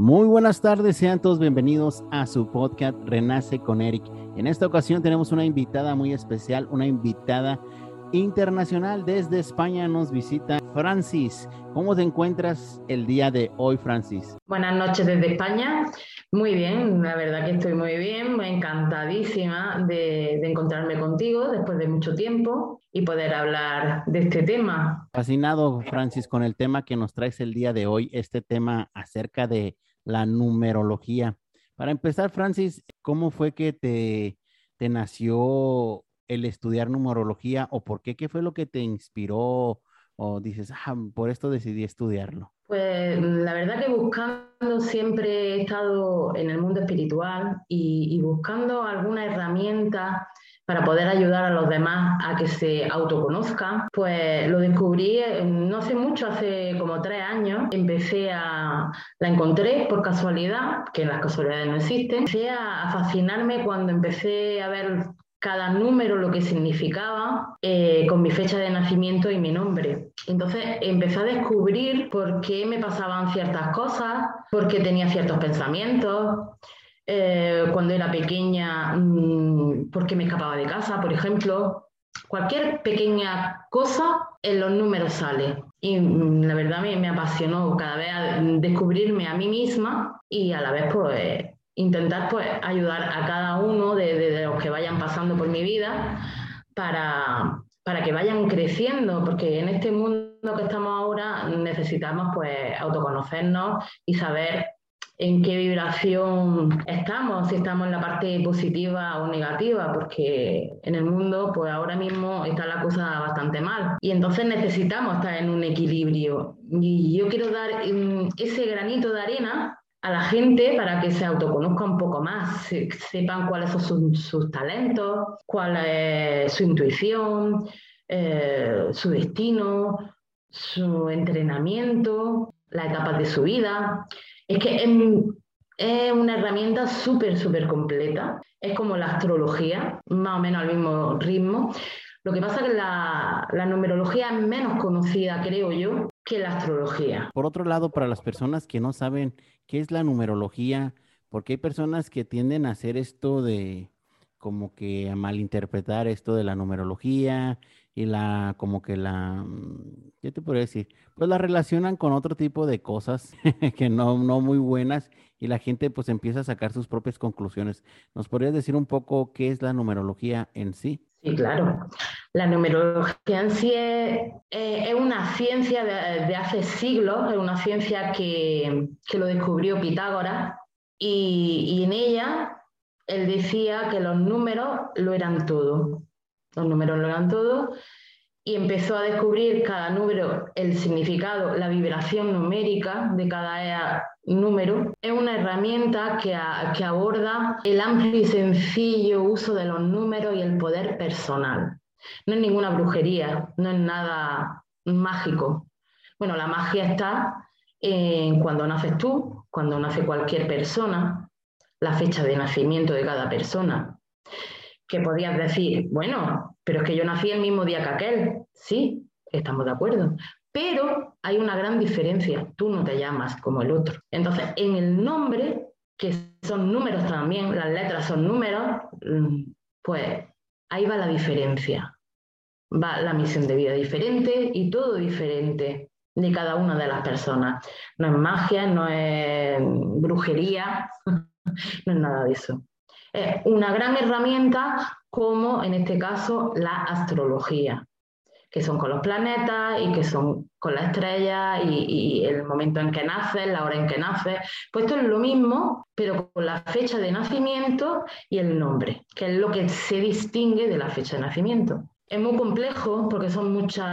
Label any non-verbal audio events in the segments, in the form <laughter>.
Muy buenas tardes, sean todos bienvenidos a su podcast Renace con Eric. En esta ocasión tenemos una invitada muy especial, una invitada internacional desde España. Nos visita Francis. ¿Cómo te encuentras el día de hoy, Francis? Buenas noches desde España. Muy bien, la verdad que estoy muy bien, encantadísima de, de encontrarme contigo después de mucho tiempo y poder hablar de este tema. Fascinado, Francis, con el tema que nos traes el día de hoy, este tema acerca de la numerología. Para empezar, Francis, ¿cómo fue que te, te nació el estudiar numerología o por qué? ¿Qué fue lo que te inspiró o dices, ah, por esto decidí estudiarlo? Pues la verdad que buscando siempre he estado en el mundo espiritual y, y buscando alguna herramienta para poder ayudar a los demás a que se autoconozcan, pues lo descubrí eh, no hace mucho, hace como tres años. Empecé a, la encontré por casualidad, que las casualidades no existen. Empecé a fascinarme cuando empecé a ver cada número lo que significaba eh, con mi fecha de nacimiento y mi nombre. Entonces empecé a descubrir por qué me pasaban ciertas cosas, por qué tenía ciertos pensamientos. Eh, cuando era pequeña, mmm, porque me escapaba de casa, por ejemplo. Cualquier pequeña cosa en los números sale. Y mmm, la verdad me, me, apasionó cada vez descubrirme a mí misma y a la vez pues intentar pues ayudar a cada uno de, de, de los que vayan pasando por mi vida para, para que vayan creciendo, porque en este mundo que estamos ahora necesitamos pues autoconocernos y saber en qué vibración estamos, si estamos en la parte positiva o negativa, porque en el mundo, pues ahora mismo está la cosa bastante mal. Y entonces necesitamos estar en un equilibrio. Y yo quiero dar mm, ese granito de arena a la gente para que se autoconozca un poco más, se, sepan cuáles son sus, sus, talentos, cuál es su intuición, eh, su destino, su entrenamiento, las etapas de su vida. Es que es, una herramienta súper, súper completa. Es como la astrología, más o menos al mismo ritmo. Lo que pasa es que la, la numerología es menos conocida, creo yo, que la astrología. Por otro lado, para las personas que no saben qué es la numerología, porque hay personas que tienden a hacer esto de como que a malinterpretar esto de la numerología y la, como que la, ¿qué te podría decir? Pues la relacionan con otro tipo de cosas <laughs> que no, no muy buenas y la gente pues empieza a sacar sus propias conclusiones. ¿Nos podrías decir un poco qué es la numerología en sí? Sí, claro. La numerología en sí es, es una ciencia de, de, hace siglos, es una ciencia que, que lo descubrió Pitágoras y, y en ella él decía que los números lo eran todo los números lo eran todo, y empezó a descubrir cada número, el significado, la vibración numérica de cada número. Es una herramienta que, que aborda el amplio y sencillo uso de los números y el poder personal. No es ninguna brujería, no es nada mágico. Bueno, la magia está en cuando naces tú, cuando nace cualquier persona, la fecha de nacimiento de cada persona, que podías decir, bueno, pero es que yo nací el mismo día que aquel. Sí, estamos de acuerdo. Pero hay una gran diferencia. Tú no te llamas como el otro. Entonces, en el nombre, que son números también, las letras son números, mm, pues ahí va la diferencia. Va la misión de vida diferente y todo diferente de cada una de las personas. No es magia, no es brujería, <laughs> no es nada de eso es una gran herramienta como en este caso la astrología, que son con los planetas y que son con la estrella y, el momento en que nace, la hora en que nace. Pues esto es lo mismo, pero con la fecha de nacimiento y el nombre, que es lo que se distingue de la fecha de nacimiento. Es muy complejo porque son muchos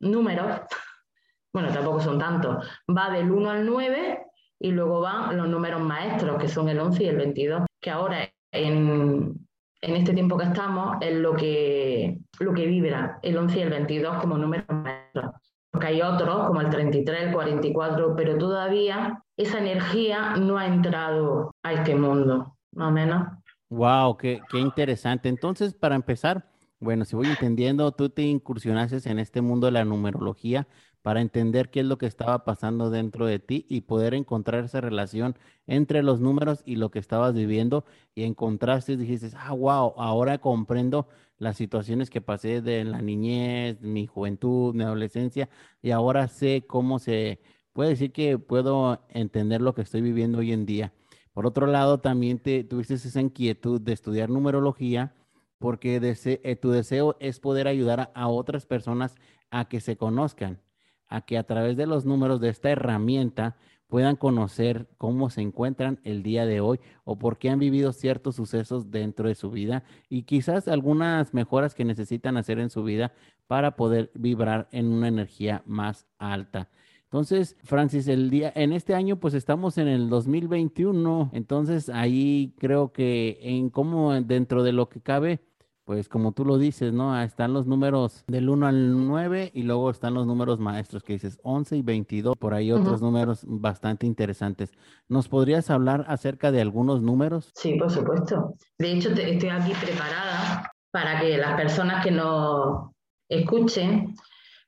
números, <laughs> bueno, tampoco son tantos, va del 1 al 9 y luego van los números maestros, que son el 11 y el 22 que ahora en, en este tiempo que estamos es lo que, lo que vibra el 11 y el 22 como números maestros. Porque hay otros como el 33, el 44, pero todavía esa energía no ha entrado a este mundo, más o menos. Wow, qué, qué interesante. Entonces, para empezar, bueno, si voy entendiendo, tú te incursionaste en este mundo de la numerología, para entender qué es lo que estaba pasando dentro de ti y poder encontrar esa relación entre los números y lo que estabas viviendo y encontraste y dijiste, ah, wow, ahora comprendo las situaciones que pasé de la niñez, mi juventud, mi adolescencia y ahora sé cómo se puede decir que puedo entender lo que estoy viviendo hoy en día. Por otro lado, también te, tuviste esa inquietud de estudiar numerología porque eh, tu deseo es poder ayudar a otras personas a que se conozcan a que a través de los números de esta herramienta puedan conocer cómo se encuentran el día de hoy o por qué han vivido ciertos sucesos dentro de su vida y quizás algunas mejoras que necesitan hacer en su vida para poder vibrar en una energía más alta. Entonces, Francis, el día en este año pues estamos en el 2021, entonces ahí creo que en cómo dentro de lo que cabe pues como tú lo dices, ¿no? Están los números del 1 al 9 y luego están los números maestros que dices 11 y 22, por ahí otros números bastante interesantes. ¿Nos podrías hablar acerca de algunos números? Sí, por supuesto. De hecho, estoy aquí preparada para que las personas que nos escuchen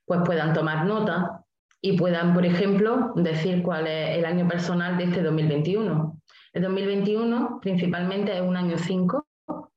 pues puedan tomar nota y puedan, por ejemplo, decir cuál es el año personal de este 2021. El 2021 principalmente es un año 5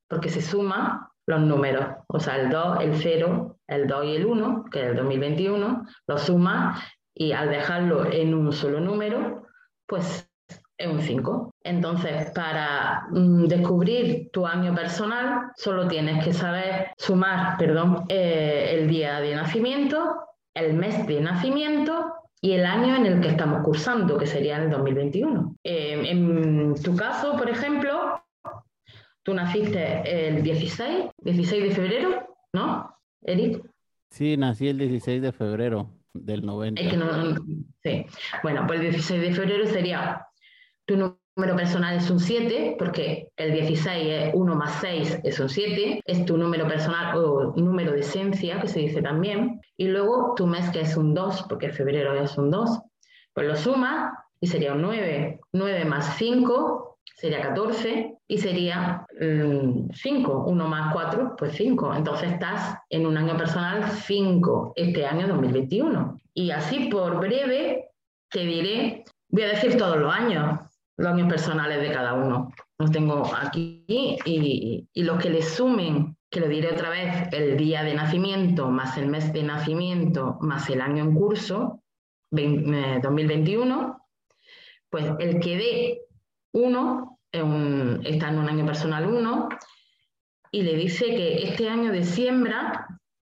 porque se suma los números, o sea, el 2, el 0, el 2 y el 1, que es el 2021, lo sumas y al dejarlo en un solo número, pues es un 5. Entonces, para mm, descubrir tu año personal, solo tienes que saber sumar, perdón, eh, el día de nacimiento, el mes de nacimiento y el año en el que estamos cursando, que sería el 2021. Eh, en tu caso, por ejemplo, Tú naciste el 16, 16 de febrero, ¿no, Eric? Sí, nací el 16 de febrero del 90. sí. Bueno, pues el 16 de febrero sería tu número personal es un 7, porque el 16 es 1 más 6 es un 7, es tu número personal o número de esencia, que se dice también, y luego tu mes que es un 2, porque febrero es un 2, pues lo sumas y sería un 9. 9 más 5 sería 14 y sería 5, mm, 1 más 4, pues 5. Entonces estás en un año personal 5 este año 2021. Y así por breve te diré, voy a decir todos los años, los años personales de cada uno. Los tengo aquí y, y los que le sumen, que lo diré otra vez, el día de nacimiento más el mes de nacimiento más el año en curso, 2021, eh, pues el que dé uno, está en un año personal uno, y le dice que este año de siembra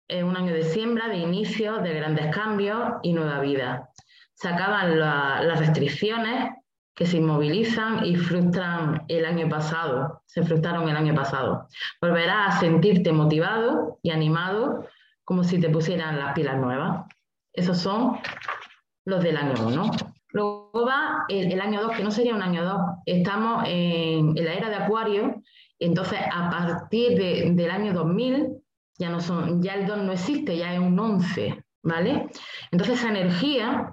es un año de siembra, de inicio, de grandes cambios y nueva vida. Se acaban las restricciones que se inmovilizan y frustran el año pasado, se frustraron el año pasado. Volverás a sentirte motivado y animado como si te pusieran las pilas nuevas. Esos son los del año 1. Luego va el, año 2, que no sería un año 2. Estamos en, la era de Acuario, entonces a partir del año 2000 ya, no son, ya el 2 no existe, ya es un 11, ¿vale? Entonces esa energía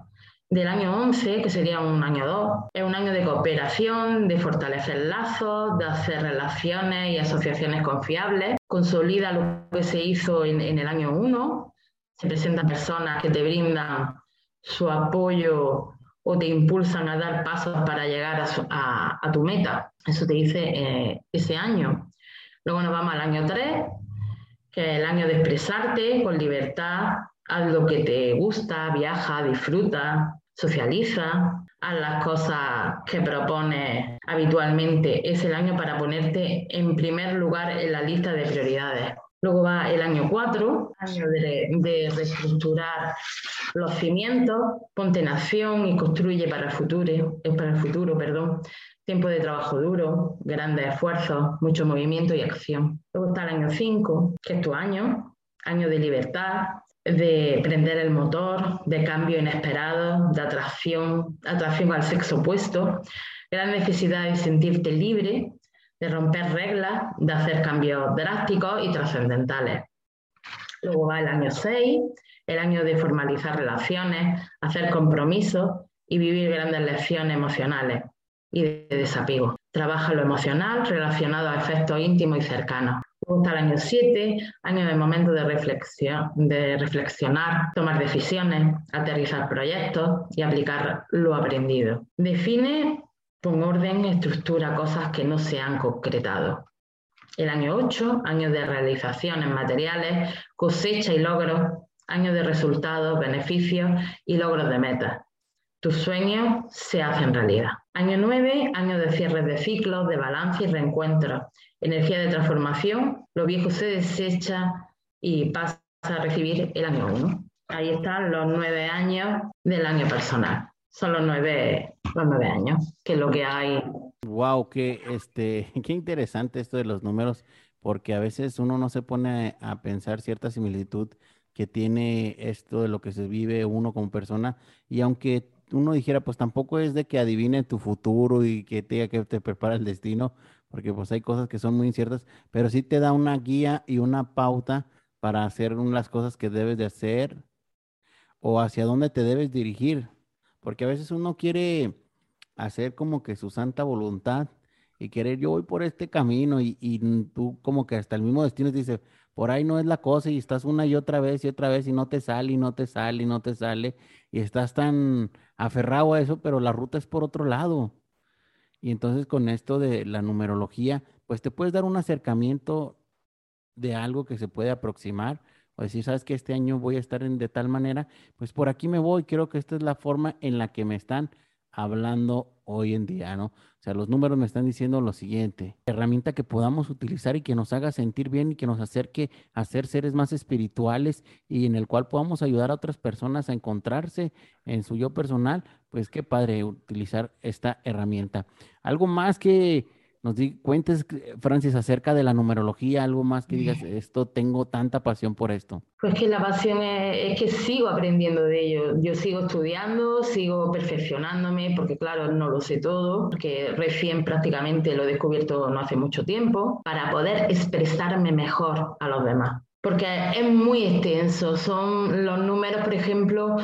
del año 11, que sería un año 2, es un año de cooperación, de fortalecer lazos, de hacer relaciones y asociaciones confiables, consolida lo que se hizo en, en el año 1, se presentan personas que te brindan su apoyo o te impulsan a dar pasos para llegar a, tu meta. Eso te dice eh, ese año. Luego nos vamos al año 3, que es el año de expresarte con libertad, haz lo que te gusta, viaja, disfruta, socializa, haz las cosas que propones habitualmente. Es el año para ponerte en primer lugar en la lista de prioridades. Luego va el año 4, año de, reestructurar los cimientos, ponte en acción y construye para el futuro, eh, para el futuro, perdón. Tiempo de trabajo duro, grandes esfuerzos, mucho movimiento y acción. Luego está el año 5, que es tu año, año de libertad, de prender el motor, de cambio inesperado, de atracción, atracción al sexo opuesto, gran necesidad de sentirte libre, de romper reglas, de hacer cambios drásticos y trascendentales. Luego va el año 6, el año de formalizar relaciones, hacer compromisos y vivir grandes lecciones emocionales y de desapego. trabaja lo emocional relacionado a efectos íntimos y cercanos. Luego está el año 7, año de momento de reflexión, de reflexionar, tomar decisiones, aterrizar proyectos y aplicar lo aprendido. Define con orden, estructura cosas que no se han concretado. El año 8, año de realizaciones materiales, cosecha y logros, año de resultados, beneficios y logros de metas. Tus sueños se hacen realidad. Año 9, año de cierres de ciclos, de balance y reencuentro. Energía de transformación, lo viejo se desecha y pasa a recibir el año 1. Ahí están los nueve años del año personal. Son los nueve, nueve años, que lo que hay. Wow, qué, este, <laughs> qué interesante esto de los números, porque a veces uno no se pone a pensar cierta similitud que tiene esto de lo que se vive uno como persona, y aunque uno dijera, pues tampoco es de que adivine tu futuro y que te, que te prepara el destino, porque pues hay cosas que son muy inciertas, pero sí te da una guía y una pauta para hacer las cosas que debes de hacer o hacia dónde te debes dirigir, porque a veces uno quiere hacer como que su santa voluntad y querer, yo voy por este camino y, y tú como que hasta el mismo destino te dice, por ahí no es la cosa y estás una y otra vez y otra vez y no te sale y no te sale y no te sale y estás tan aferrado a eso, pero la ruta es por otro lado. Y entonces con esto de la numerología, pues te puedes dar un acercamiento de algo que se puede aproximar o decir, sabes que este año voy a estar en, de tal manera, pues por aquí me voy, creo que esta es la forma en la que me están hablando hoy en día, ¿no? O sea, los números me están diciendo lo siguiente, herramienta que podamos utilizar y que nos haga sentir bien y que nos acerque a ser seres más espirituales y en el cual podamos ayudar a otras personas a encontrarse en su yo personal, pues qué padre utilizar esta herramienta. Algo más que nos di, cuentes, Francis, acerca de la numerología, algo más que digas, <laughs> esto, tengo tanta pasión por esto. Pues que la pasión es, que sigo aprendiendo de ello. Yo sigo estudiando, sigo perfeccionándome, porque claro, no lo sé todo, porque recién prácticamente lo he descubierto no hace mucho tiempo, para poder expresarme mejor a los demás porque es muy extenso. Son los números, por ejemplo,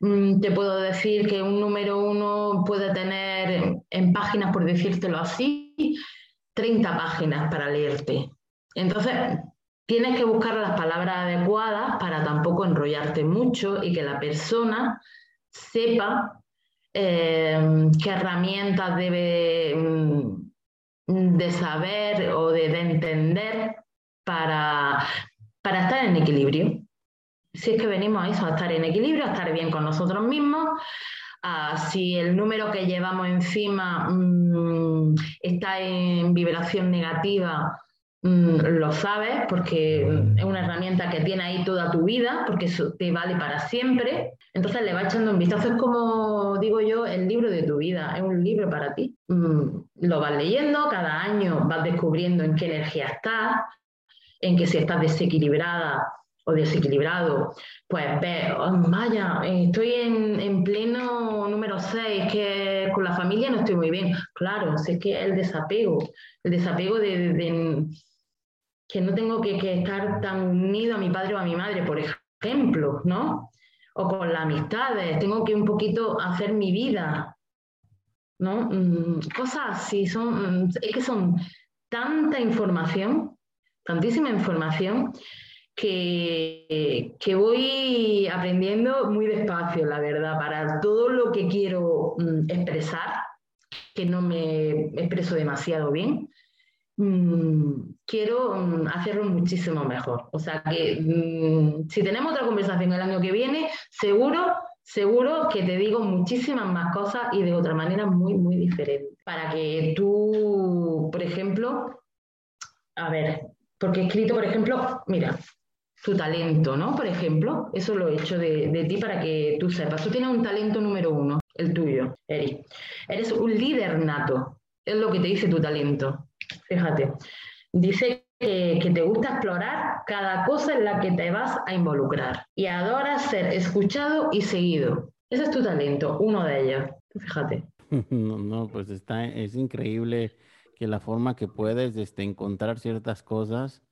mm, te puedo decir que un número uno puede tener en páginas, por decírtelo así, 30 páginas para leerte. Entonces, tienes que buscar las palabras adecuadas para tampoco enrollarte mucho y que la persona sepa eh, qué herramientas debe mm, de saber o de entender para, para estar en equilibrio. Si es que venimos a eso, a estar en equilibrio, a estar bien con nosotros mismos, si el número que llevamos encima mm, está en vibración negativa, mm, lo sabes, porque es una herramienta que tiene ahí toda tu vida, porque eso te vale para siempre. Entonces le va echando un vistazo, es como digo yo, el libro de tu vida, es un libro para ti. Mm, lo vas leyendo, cada año vas descubriendo en qué energía estás, en que si estás desequilibrada o desequilibrado, pues ve, oh, vaya, estoy en, pleno número 6, que con la familia no estoy muy bien. Claro, sé que el desapego, el desapego de, que no tengo que, que, estar tan unido a mi padre o a mi madre, por ejemplo, ¿no? O con las amistades, tengo que un poquito hacer mi vida, ¿no? Mm, cosas así, son, es que son tanta información tantísima información que, que, voy aprendiendo muy despacio, la verdad, para todo lo que quiero mm, expresar, que no me expreso demasiado bien, mm, quiero mm, hacerlo muchísimo mejor. O sea que si tenemos otra conversación el año que viene, seguro, seguro que te digo muchísimas más cosas y de otra manera muy, muy diferente. Para que tú, por ejemplo, a ver, porque he escrito, por ejemplo, mira, tu talento, ¿no? Por ejemplo, eso lo he hecho de, ti para que tú sepas. Tú tienes un talento número uno, el tuyo, Eri. Eres un líder nato, es lo que te dice tu talento. Fíjate. Dice que, que, te gusta explorar cada cosa en la que te vas a involucrar y adoras ser escuchado y seguido. Ese es tu talento, uno de ellos. Fíjate. <laughs> No, no, pues está, es increíble que la forma que puedes este, encontrar ciertas cosas,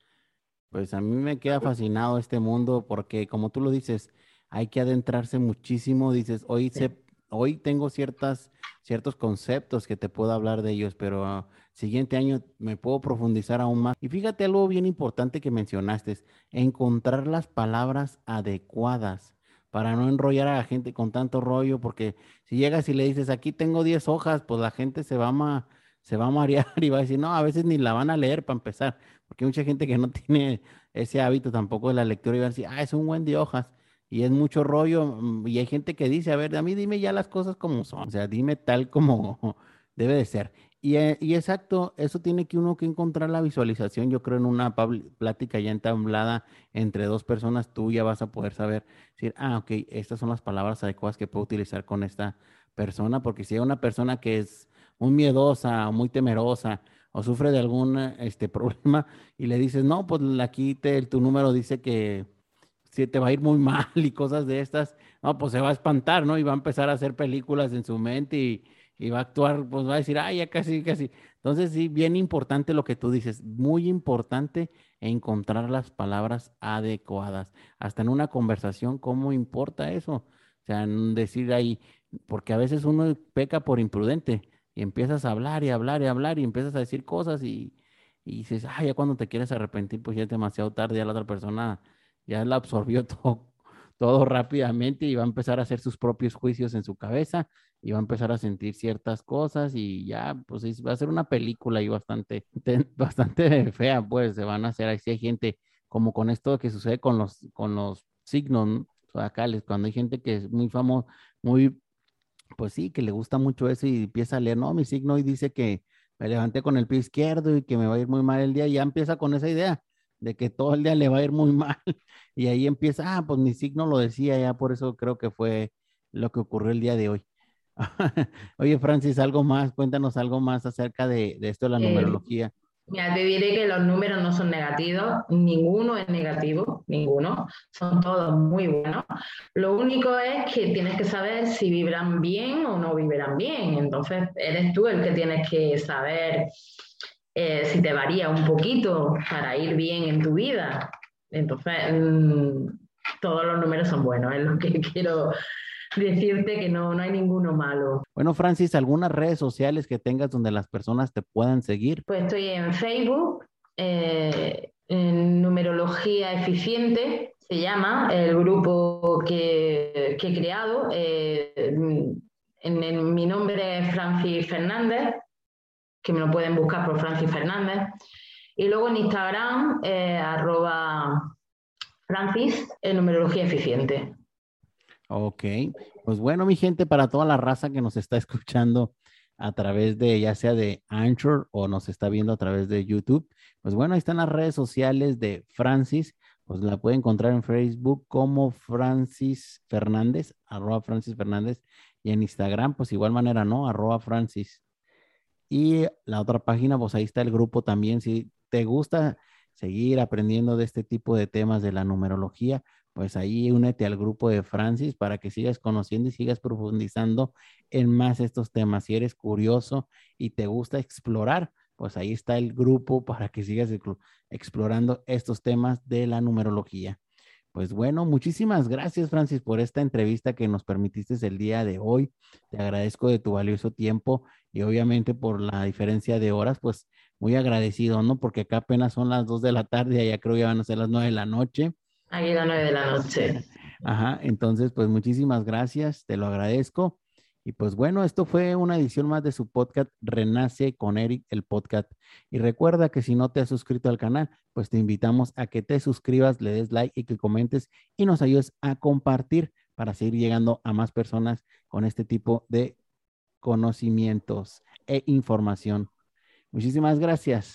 pues a mí me queda fascinado este mundo porque como tú lo dices, hay que adentrarse muchísimo, dices, hoy, se, hoy tengo ciertas ciertos conceptos que te puedo hablar de ellos, pero ah, siguiente año me puedo profundizar aún más. Y fíjate algo bien importante que mencionaste, encontrar las palabras adecuadas para no enrollar a la gente con tanto rollo, porque si llegas y le dices, aquí tengo 10 hojas, pues la gente se va a, se va a marear <laughs> y va a decir, no, a veces ni la van a leer para empezar, porque hay mucha gente que no <laughs> tiene ese hábito tampoco de la lectura y va a decir, ah, es un buen de hojas y es mucho rollo. Mm, y hay gente que dice, a ver, a mí dime ya las cosas como son, o sea, dime tal <laughs> como debe de ser. Y, eh, y, exacto, eso tiene que uno que encontrar la visualización, yo creo, en una plática ya entablada entre dos personas, tú ya vas a poder saber, decir, ah, ok, estas son las palabras adecuadas que puedo utilizar con esta persona, porque si hay una persona que es muy miedosa, muy temerosa, o sufre de algún este, <laughs> problema, y le dices, no, pues aquí te, tu número dice que si te va a ir muy <laughs> mal y cosas de estas, no, pues se va a espantar, ¿no? Y va a empezar a hacer películas en su mente y, y va a actuar, pues va a decir, ay, ya casi, casi. Entonces, sí, bien importante lo que tú dices, muy importante encontrar las palabras adecuadas. Hasta en una conversación, ¿cómo importa eso? O sea, decir ahí, porque a veces uno peca por imprudente y empiezas a hablar y hablar y hablar y empiezas a decir cosas y, y dices, ay, ya cuando te quieres arrepentir, pues ya es demasiado tarde, ya la otra persona ya la absorbió <laughs> todo, todo rápidamente y va a empezar a hacer sus propios juicios en su cabeza y va a empezar a sentir ciertas cosas y ya, pues va a ser una película y bastante, <laughs> bastante fea, pues se van a hacer, así hay gente como con esto que sucede con los, con los signos zodiacales, cuando hay gente que es muy famosa, muy, pues sí, que le gusta mucho eso y empieza a leer, no, mi signo y dice que me levanté con el pie izquierdo y que me va a ir muy mal el día, y ya empieza con esa idea de que todo el día le va a ir muy <laughs> mal. Y ahí empieza, ah, pues mi signo lo decía, ya por eso creo que fue lo que ocurrió el día de hoy. <laughs> Oye, Francis, algo más, cuéntanos algo más acerca de, esto de la eh, numerología. Mira, te diré que los números no son negativos, ninguno es negativo, ninguno, son todos muy buenos. Lo único es que tienes que saber si vibran bien o no vibran bien. Entonces, eres tú el que tienes que saber eh, si te varía un poquito para ir bien en tu vida. Entonces, mm, todos los números son buenos, es lo que <laughs> quiero decirte que no, no hay ninguno malo. Bueno, Francis, ¿algunas redes sociales que tengas donde las personas te puedan seguir? Pues estoy en Facebook, eh, en Numerología Eficiente, se llama el grupo que, que he creado. Eh, en, mi nombre es Francis Fernández que me lo pueden buscar por Francis Fernández. Y luego en Instagram, eh, arroba Francis, en numerología eficiente. Ok, pues bueno, mi gente, para toda la raza que nos está escuchando a través de, ya sea de Anchor o nos está viendo a través de YouTube, pues bueno, ahí están las redes sociales de Francis, pues la puede encontrar en Facebook como Francis Fernández, arroba Francis Fernández, y en Instagram, pues igual manera, ¿no? Arroba Francis y la otra página, pues ahí está el grupo también. Si te gusta seguir aprendiendo de este tipo de temas de la numerología, pues ahí únete al grupo de Francis para que sigas conociendo y sigas profundizando en más estos temas. Si eres curioso y te gusta explorar, pues ahí está el grupo para que sigas explorando estos temas de la numerología. Pues bueno, muchísimas gracias Francis por esta entrevista que nos permitiste el día de hoy. Te agradezco de tu valioso tiempo y obviamente por la diferencia de horas, pues muy agradecido, ¿no? Porque acá apenas son las dos de la tarde, allá creo que van a ser las nueve de la noche. Aquí las nueve de la noche. Ajá, entonces pues muchísimas gracias, te lo agradezco. Y pues bueno, esto fue una edición más de su podcast Renace con Eric, el podcast. Y recuerda que si no te has suscrito al canal, pues te invitamos a que te suscribas, le des like y que comentes y nos ayudes a compartir para seguir llegando a más personas con este tipo de conocimientos e información. Muchísimas gracias.